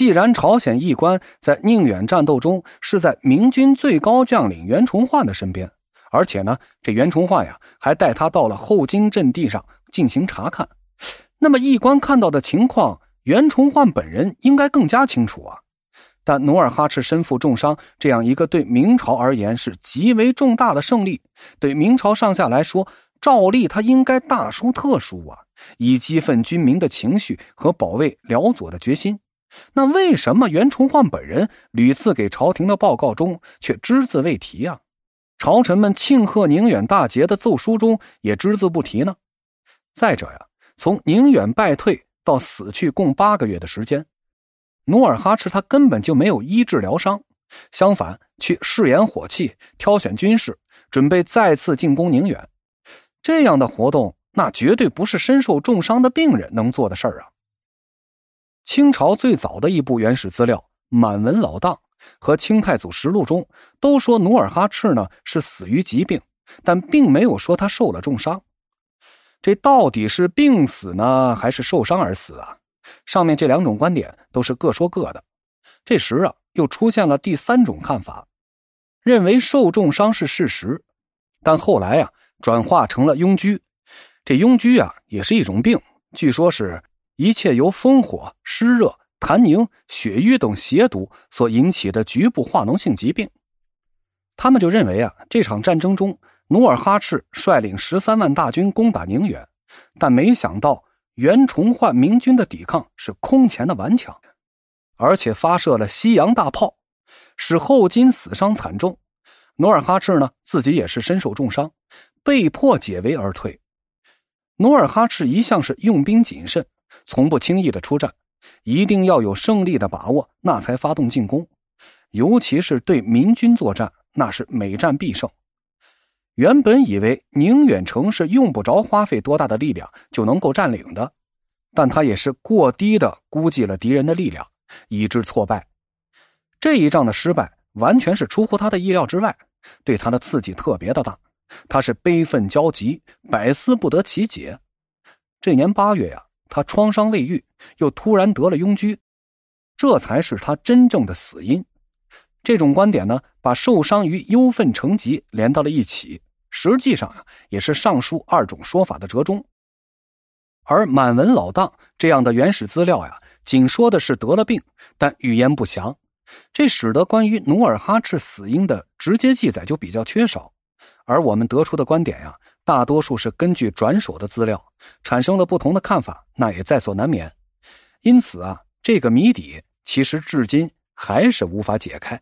既然朝鲜义官在宁远战斗中是在明军最高将领袁崇焕的身边，而且呢，这袁崇焕呀还带他到了后金阵地上进行查看，那么义官看到的情况，袁崇焕本人应该更加清楚啊。但努尔哈赤身负重伤，这样一个对明朝而言是极为重大的胜利，对明朝上下来说，照例他应该大书特书啊，以激愤军民的情绪和保卫辽左的决心。那为什么袁崇焕本人屡次给朝廷的报告中却只字未提啊？朝臣们庆贺宁远大捷的奏书中也只字不提呢？再者呀，从宁远败退到死去共八个月的时间，努尔哈赤他根本就没有医治疗伤，相反去试验火器、挑选军事，准备再次进攻宁远。这样的活动，那绝对不是身受重伤的病人能做的事儿啊！清朝最早的一部原始资料《满文老档》和《清太祖实录》中都说努尔哈赤呢是死于疾病，但并没有说他受了重伤。这到底是病死呢，还是受伤而死啊？上面这两种观点都是各说各的。这时啊，又出现了第三种看法，认为受重伤是事实，但后来啊转化成了痈疽。这痈疽啊也是一种病，据说是。一切由烽火、湿热、痰凝、血瘀等邪毒所引起的局部化脓性疾病，他们就认为啊，这场战争中，努尔哈赤率领十三万大军攻打宁远，但没想到袁崇焕明军的抵抗是空前的顽强，而且发射了西洋大炮，使后金死伤惨重。努尔哈赤呢，自己也是身受重伤，被迫解围而退。努尔哈赤一向是用兵谨慎。从不轻易的出战，一定要有胜利的把握，那才发动进攻。尤其是对民军作战，那是每战必胜。原本以为宁远城是用不着花费多大的力量就能够占领的，但他也是过低的估计了敌人的力量，以致挫败。这一仗的失败完全是出乎他的意料之外，对他的刺激特别的大，他是悲愤交集，百思不得其解。这年八月呀。他创伤未愈，又突然得了痈疽，这才是他真正的死因。这种观点呢，把受伤与忧愤成疾连到了一起，实际上啊，也是上述二种说法的折中。而满文老档这样的原始资料呀，仅说的是得了病，但语言不详，这使得关于努尔哈赤死因的直接记载就比较缺少。而我们得出的观点呀。大多数是根据转手的资料产生了不同的看法，那也在所难免。因此啊，这个谜底其实至今还是无法解开。